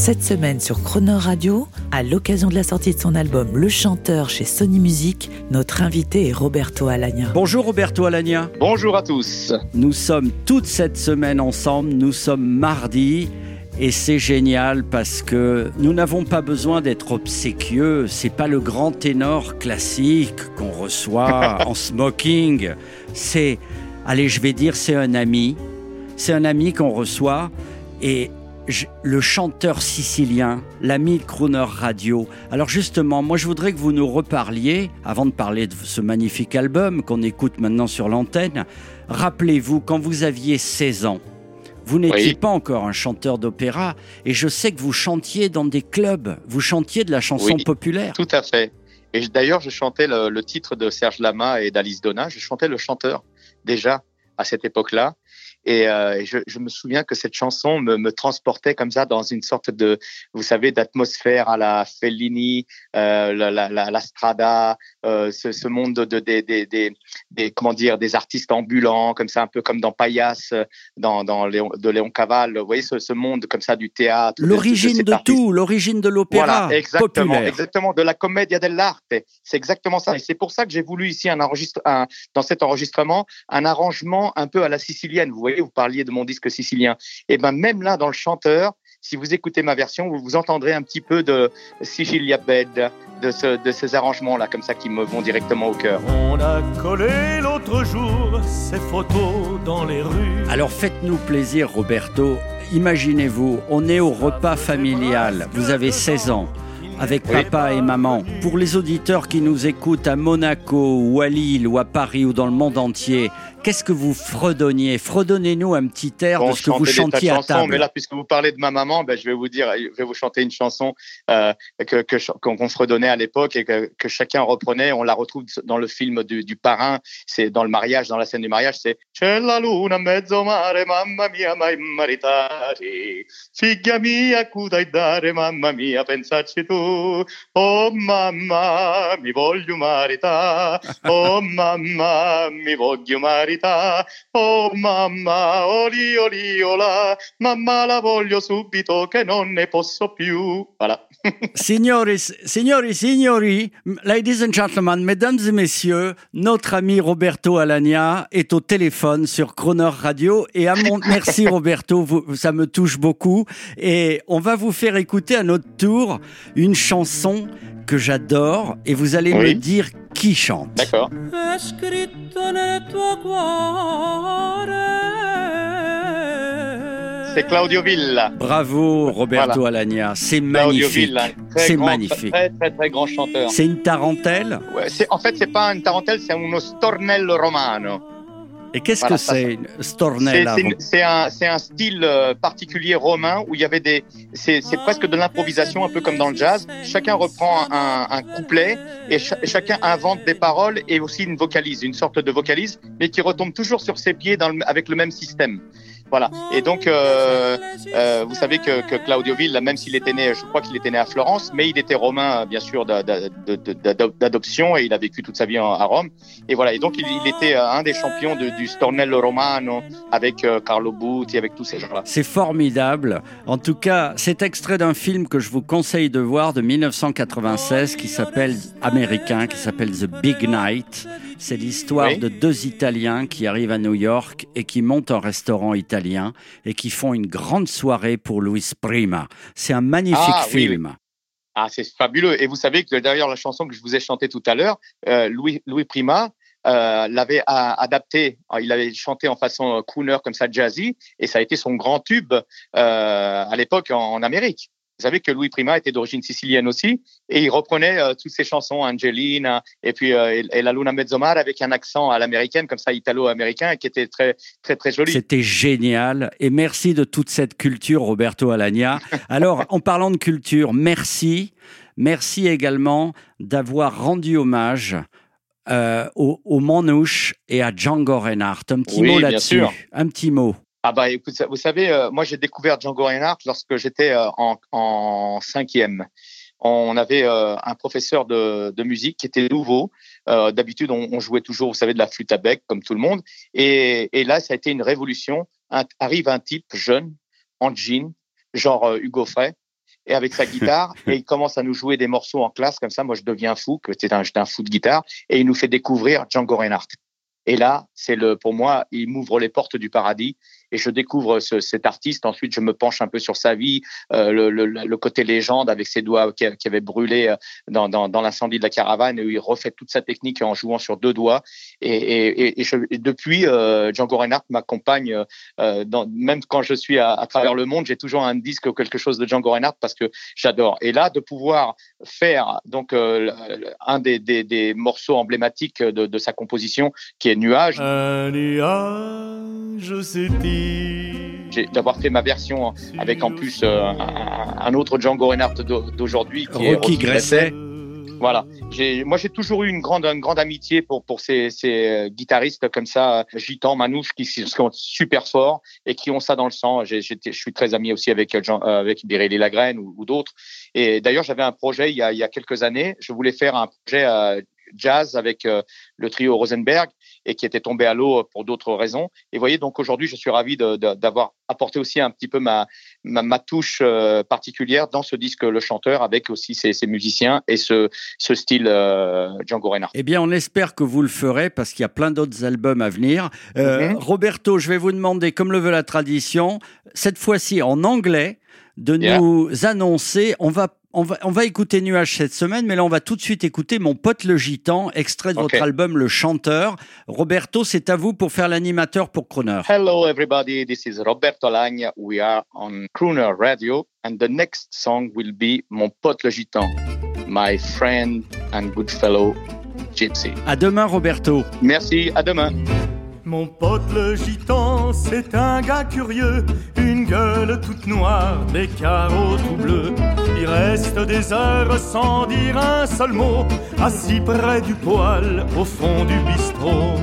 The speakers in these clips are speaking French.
Cette semaine sur Croner Radio, à l'occasion de la sortie de son album Le Chanteur chez Sony Music, notre invité est Roberto Alagna. Bonjour Roberto Alagna. Bonjour à tous. Nous sommes toute cette semaine ensemble. Nous sommes mardi. Et c'est génial parce que nous n'avons pas besoin d'être obséquieux. C'est pas le grand ténor classique qu'on reçoit en smoking. C'est, allez, je vais dire, c'est un ami. C'est un ami qu'on reçoit. Et le chanteur sicilien, l'ami Crooner Radio. Alors justement, moi je voudrais que vous nous reparliez, avant de parler de ce magnifique album qu'on écoute maintenant sur l'antenne, rappelez-vous quand vous aviez 16 ans, vous n'étiez Oui. pas encore un chanteur d'opéra et je sais que vous chantiez dans des clubs, vous chantiez de la chanson Oui. populaire. Tout à fait. Et d'ailleurs, je chantais le, le titre de Serge Lama et d'Alice Donna. Je chantais le chanteur déjà à cette époque-là. Et euh, je, je me souviens que cette chanson me, me transportait comme ça dans une sorte de, vous savez, d'atmosphère à la Fellini, euh, la, la, la, la Strada, euh, ce, ce monde de, de- des, des, des, des- comment dire, des artistes ambulants, comme ça, un peu comme dans Paillasse, euh, dans, dans Léon, de Léon Caval. Vous voyez ce, ce monde comme ça du théâtre. L'origine de tout, l'origine de l'opéra Voilà, exactement, populaire. exactement, de la commedia dell'arte. C'est exactement ça. Et c'est pour ça que j'ai voulu ici un enregistre, un, dans cet enregistrement, un arrangement un peu à la sicilienne. Vous voyez, vous parliez de mon disque sicilien. Et ben même là, dans le chanteur, si vous écoutez ma version, vous vous entendrez un petit peu de Sicilia Bed, de, ce, de ces arrangements-là, comme ça, qui me vont directement au cœur. On a collé l'autre jour ces photos dans les rues. Alors faites-nous plaisir, Roberto. Imaginez-vous, on est au repas familial. Vous avez 16 ans. Avec papa et maman. Pour les auditeurs qui nous écoutent à Monaco ou à Lille ou à Paris ou dans le monde entier, qu'est-ce que vous fredonniez? Fredonnez-nous un petit air Bon, de ce que vous chantiez à chansons, table. Mais là, puisque vous parlez de ma maman, ben, je vais vous dire, je vais vous chanter une chanson euh, que qu'on qu'on fredonnait à l'époque et que, que chacun reprenait. On la retrouve dans le film du, du parrain. C'est dans le mariage, dans la scène du mariage, c'est C'è la luna mezzo mare, mamma mia, mai maritare. Figlia mia, cudai dare, mamma mia, pensarci tu. Oh mamma, mi voglio maritare. Oh mamma, mi voglio maritare. Oh mamma, oli oli ola, mamma la voglio subito che non ne posso più. Voilà. Signori, signori, signori, ladies and gentlemen, mesdames et messieurs, notre ami Roberto Alagna est au téléphone sur Croner Radio et à mon merci Roberto, vous- ça me touche beaucoup et on va vous faire écouter à notre tour une chanson que j'adore et vous allez me dire qui chante. D'accord. C'est Claudio Villa. Bravo Roberto Alagna, c'est Claudio magnifique. C'est magnifique. Très, très, très grand chanteur. C'est une tarentelle? Ouais, en fait, c'est pas une tarentelle, c'est uno stornello romano. Et qu'est-ce Voilà, que c'est une Stornella c'est, un, un style euh, particulier romain où il y avait des, c'est, presque de l'improvisation, un peu comme dans le jazz. Chacun reprend un, un couplet et cha- chacun invente des paroles et aussi une vocalise, une sorte de vocalise, mais qui retombe toujours sur ses pieds dans le- avec le même système. Voilà. Et donc, euh, euh, vous savez que, que Claudio Villa, même s'il était né, je crois qu'il était né à Florence, mais il était romain, bien sûr, d'adoption et il a vécu toute sa vie à Rome. Et voilà. Et donc, il, était euh, un des champions du Stornello Romano avec euh, Carlo Butti, avec tous ces gens-là. C'est formidable. En tout cas, c'est extrait d'un film que je vous conseille de voir de 1996 qui s'appelle américain, qui s'appelle The Big Night. C'est l'histoire Oui. de deux Italiens qui arrivent à New York et qui montent un restaurant italien et qui font une grande soirée pour Louis Prima. C'est un magnifique Ah, oui, film. Ah, c'est fabuleux. Et vous savez que derrière la chanson que je vous ai chantée tout à l'heure, euh, Louis, Louis Prima euh, l'avait a- adapté. Il avait chanté en façon crooner comme ça, jazzy, et ça a été son grand tube euh, à l'époque en, en Amérique. Vous savez que Louis Prima était d'origine sicilienne aussi, et il reprenait euh, toutes ses chansons, Angelina, et puis euh, et, La Luna Mezzomare avec un accent à l'américaine, comme ça, italo-américain, qui était très, très, très joli. C'était génial. Et merci de toute cette culture, Roberto Alagna. Alors, en parlant de culture, merci. Merci également d'avoir rendu hommage euh, au, au Manouche et à Django Reinhardt. Un petit Oui, mot là-dessus. Un petit mot. Ah bah écoute, vous savez, euh, moi j'ai découvert Django Reinhardt lorsque j'étais euh, en, en cinquième. On avait euh, un professeur de, de musique qui était nouveau. Euh, D'habitude, on, on jouait toujours, vous savez, de la flûte à bec comme tout le monde. Et, et là, ça a été une révolution. Un- arrive un type jeune en jean, genre euh, Hugo Frey, et avec sa guitare, et il commence à nous jouer des morceaux en classe comme ça. Moi, je deviens fou, que c'était un, j'étais un fou de guitare, et il nous fait découvrir Django Reinhardt. Et là, c'est le, pour moi, il m'ouvre les portes du paradis et je découvre ce- cet artiste. Ensuite, je me penche un peu sur sa vie, euh, le, le- le côté légende avec ses doigts qui, qui avaient brûlé euh, dans, dans, dans l'incendie de la caravane et où il refait toute sa technique en jouant sur deux doigts. Et, et, et- je- et depuis, euh, Django Reinhardt m'accompagne, euh, même quand je suis à, à travers le monde, j'ai toujours un disque ou quelque chose de Django Reinhardt parce que j'adore. Et là, de pouvoir faire donc euh, un des, des, des morceaux emblématiques de, de sa composition, qui est Nuage. D'avoir fait ma version avec en plus euh, un, un autre Django Reinhardt d'au- d'aujourd'hui qui est Rocky Gresset. Voilà. Moi, j'ai toujours eu une grande, une grande amitié pour pour ces, ces euh, guitaristes comme ça, gitans, manouches, qui sont super forts et qui ont ça dans le sang. Je suis très ami aussi avec euh, Jean, avec Biréli Lagrène ou, ou d'autres. Et d'ailleurs, j'avais un projet il y a, il y a quelques années. Je voulais faire un projet euh, jazz avec euh, le trio Rosenberg et qui était tombé à l'eau pour d'autres raisons. Et vous voyez, donc aujourd'hui, je suis ravi d'avoir apporté aussi un petit peu ma, ma, ma touche euh, particulière dans ce disque Le Chanteur avec aussi ses, ses musiciens et ce, ce style euh, Django Reinhardt. Eh bien, on espère que vous le ferez parce qu'il y a plein d'autres albums à venir. Euh, Mhm. Roberto, je vais vous demander, comme le veut la tradition, cette fois-ci en anglais, de Yeah. nous annoncer. On va, on, va, on va écouter Nuage cette semaine, mais là, on va tout de suite écouter Mon pote le gitan, extrait de votre album Le Chanteur. Roberto, c'est à vous pour faire l'animateur pour Croner. Hello, everybody. This is Roberto Lagna. We are on Crooner Radio, and the next song will be Mon pote le gitan, my friend and good fellow Gypsy. À demain, Roberto. Merci, à demain. Mon pote le gitan, c'est un gars curieux, une gueule toute noire, des carreaux tout bleus. Il reste des heures sans dire un seul mot, assis près du poêle au fond du bistrot.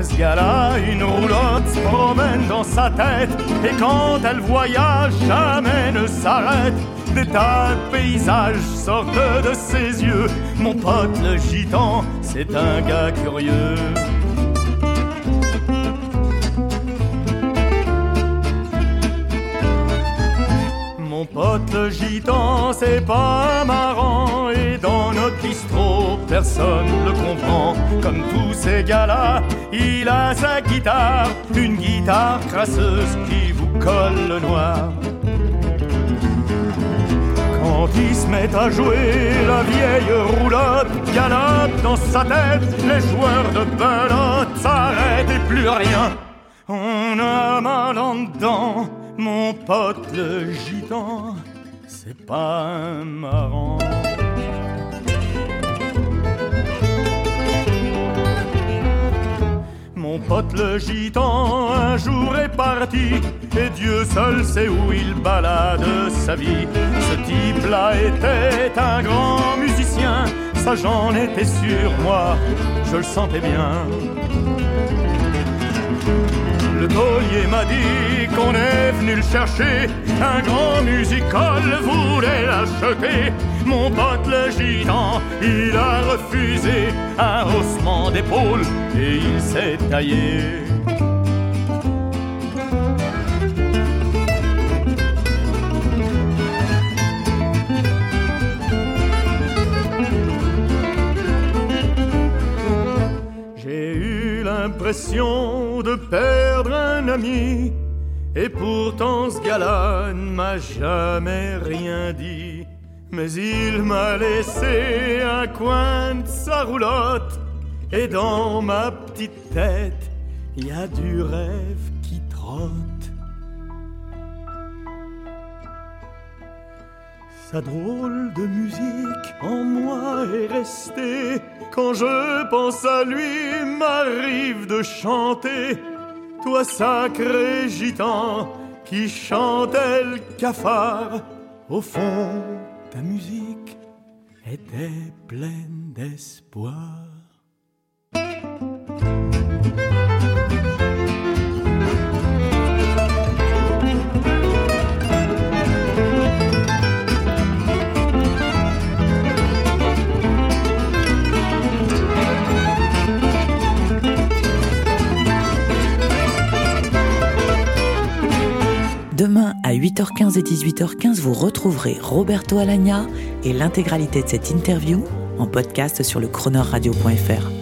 Ce gars-là, une roulotte se promène dans sa tête, et quand elle voyage, jamais ne s'arrête. Des tas de paysages sortent de ses yeux. Mon pote le gitan, c'est un gars curieux. Mon pote le gitan, c'est pas marrant Et dans notre bistrot, personne le comprend Comme tous ces gars-là, il a sa guitare Une guitare crasseuse qui vous colle le noir quand il se met à jouer, la vieille roulotte galope dans sa tête. Les joueurs de belote s'arrêtent et plus rien. On a mal en dedans, mon pote le gitan. C'est pas marrant. Mon pote le gitan un jour est parti et Dieu seul sait où il balade sa vie. Ce type-là était un grand musicien, ça j'en étais sûr, moi je le sentais bien. Le taulier m'a dit qu'on est venu le chercher. Un grand musical voulait l'acheter. Mon pote le gitan, il a refusé un haussement d'épaule et il s'est taillé. J'ai eu l'impression de perdre un ami, et pourtant ce ne m'a jamais rien dit. Mais il m'a laissé un coin de sa roulotte, et dans ma petite tête, il y a du rêve qui trotte. Sa drôle de musique en moi est restée. Quand je pense à lui, m'arrive de chanter. Toi sacré gitan qui chantais le cafard Au fond, ta musique était pleine d'espoir. Demain à 8h15 et 18h15, vous retrouverez Roberto Alagna et l'intégralité de cette interview en podcast sur le chroneurradio.fr.